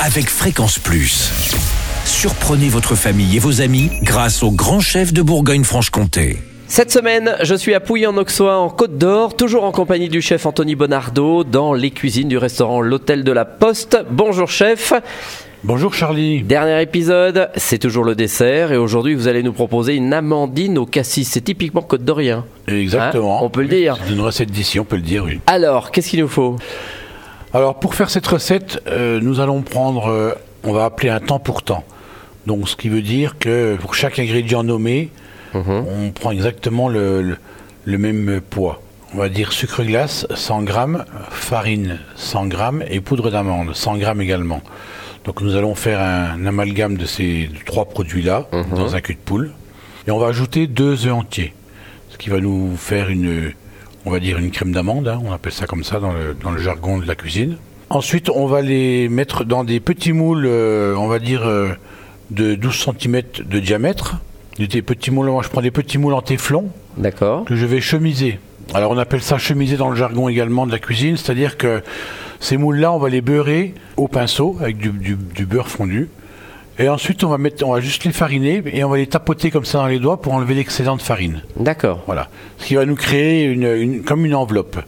avec Fréquence Plus. Surprenez votre famille et vos amis grâce au grand chef de Bourgogne-Franche-Comté. Cette semaine, je suis à Pouilly-en-Auxois, en Côte d'Or, toujours en compagnie du chef Anthony Bonardo, dans les cuisines du restaurant L'Hôtel de la Poste. Bonjour chef. Bonjour Charlie. Dernier épisode, c'est toujours le dessert et aujourd'hui vous allez nous proposer une amandine au cassis. C'est typiquement côte d'Orient. Exactement. Hein, on peut le dire. C'est une recette d'ici, on peut le dire, oui. Alors, qu'est-ce qu'il nous faut? Alors pour faire cette recette, euh, nous allons prendre, euh, on va appeler un temps pour temps. Donc ce qui veut dire que pour chaque ingrédient nommé, Mhm. on prend exactement le, le- le même poids. On va dire sucre glace 100 grammes, farine 100 grammes et poudre d'amande 100 grammes également. Donc nous allons faire un amalgame de ces trois produits-là dans un cul de poule. Et on va ajouter deux œufs entiers. Ce qui va nous faire une, on va dire une crème d'amande, hein, on appelle ça comme ça dans le, dans le jargon de la cuisine. Ensuite, on va les mettre dans des petits moules, euh, on va dire euh, de 12 cm de diamètre. Des petits moules, moi je prends des petits moules en téflon D'accord. que je vais chemiser. Alors on appelle ça chemiser dans le jargon également de la cuisine, c'est-à-dire que ces moules-là, on va les beurrer au pinceau avec du, du- du beurre fondu. Et ensuite, on va, mettre, on va juste les fariner et on va les tapoter comme ça dans les doigts pour enlever l'excédent de farine. D'accord. Voilà. Ce qui va nous créer une, une- comme une enveloppe.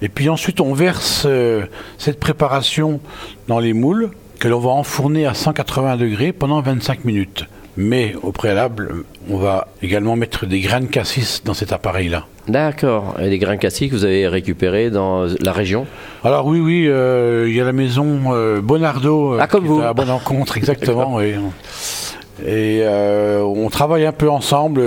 Et puis ensuite, on verse euh, cette préparation dans les moules que l'on va enfourner à 180 degrés pendant 25 minutes. Mais au préalable, on va également mettre des graines de cassis dans cet appareil-là. D'accord. Et les grains cassis que vous avez récupérés dans la région Alors oui, oui, euh, il y a la maison euh, Bonardo euh, Ah, comme vous. à bonne rencontre, exactement. oui. Et euh, on travaille un peu ensemble.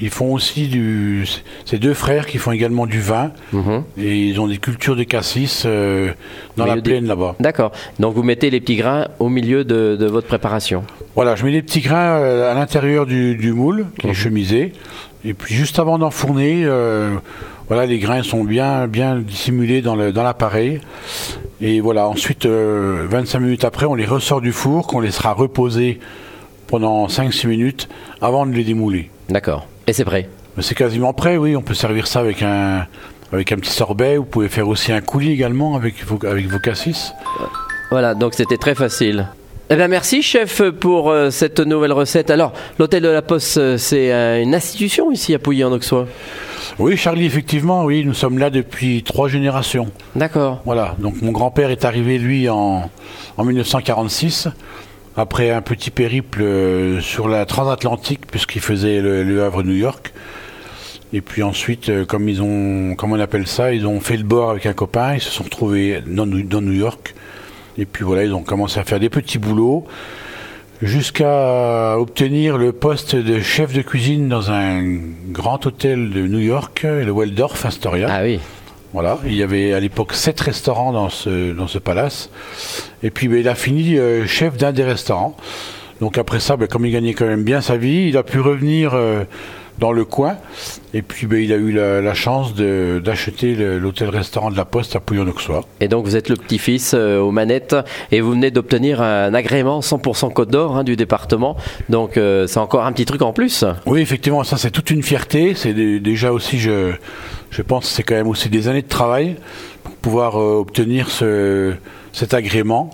Ils font aussi du. C'est deux frères qui font également du vin. Mhm. Et ils ont des cultures de cassis euh, dans la plaine là-bas. D'accord. Donc vous mettez les petits grains au milieu de, de votre préparation. Voilà, je mets des petits grains à l'intérieur du, du moule qui est chemisé. Et puis juste avant d'enfourner, euh, voilà, les grains sont bien, bien dissimulés dans l'appareil. et voilà, ensuite, euh, 25 minutes après, on les ressort du four, qu'on laissera reposer pendant 5-6 minutes avant de les démouler. D'accord. Et c'est prêt? C'est quasiment prêt, oui. On peut servir ça avec un, avec un petit sorbet. Vous pouvez faire aussi un coulis également avec vos, avec vos cassis. Voilà, donc c'était très facile. Eh bien, merci, chef, pour euh, cette nouvelle recette. Alors, l'hôtel de la Poste, euh, c'est euh, une institution ici à Pouilly-en-Auxois. Oui, Charlie, effectivement, oui, nous sommes là depuis trois générations. D'accord. Voilà, donc mon grand-père est arrivé, lui, en, en 1946, après un petit périple sur la transatlantique, puisqu'il faisait le, le Havre-New York. Et puis ensuite, comme ils ont, comme on appelle ça, ils ont fait le bord avec un copain, ils se sont retrouvés dans New York. Et puis voilà, ils ont commencé à faire des petits boulots jusqu'à obtenir le poste de chef de cuisine dans un grand hôtel de New York, le Waldorf Astoria. Ah oui. Voilà, il y avait à l'époque sept restaurants dans ce, dans ce palace. Et puis ben, il a fini euh, chef d'un des restaurants. Donc après ça, ben, comme il gagnait quand même bien sa vie, il a pu revenir euh, dans le coin. Et puis ben, il a eu la, la chance d'acheter l'hôtel-restaurant de la Poste à Pouillon-Auxois. Et donc, vous êtes le petit-fils euh, aux manettes et vous venez d'obtenir un agrément 100% Côte d'Or hein, du département. Donc, euh, c'est encore un petit truc en plus. Oui, effectivement, ça c'est toute une fierté. C'est dé- déjà aussi, je, je pense, c'est quand même aussi des années de travail pour pouvoir euh, obtenir ce, cet agrément.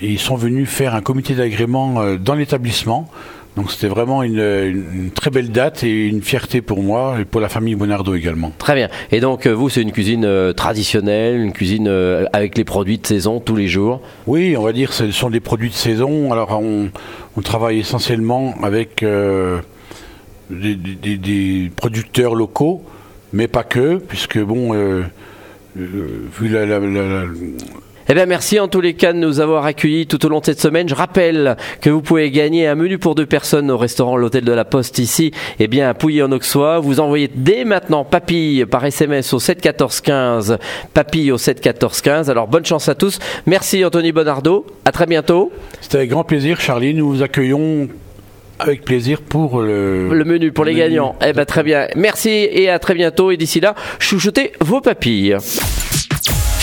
Et ils sont venus faire un comité d'agrément dans l'établissement. Donc c'était vraiment une, une- une très belle date et une fierté pour moi et pour la famille Bonardo également. Très bien. Et donc, euh, vous, c'est une cuisine euh, traditionnelle, une cuisine euh, avec les produits de saison tous les jours? Oui, on va dire ce sont des produits de saison. Alors on, on travaille essentiellement avec euh, des, des- des- des producteurs locaux, mais pas que, puisque bon, vu la, la- la- la- Eh bien, merci en tous les cas de nous avoir accueillis tout au long de cette semaine. Je rappelle que vous pouvez gagner un menu pour deux personnes au restaurant L'Hôtel de la Poste ici, eh bien, à Pouilly-en-Auxois. Vous envoyez dès maintenant papille par SMS au 7 14 15, papille au 7 14 15. Alors, bonne chance à tous. Merci Anthony Bonardo. À très bientôt. c'était avec grand plaisir, Charlie. Nous vous accueillons avec plaisir pour le, Le menu pour les menu. gagnants. Eh ben, très bien. Merci et à très bientôt. Et d'ici là, chouchoutez vos papilles.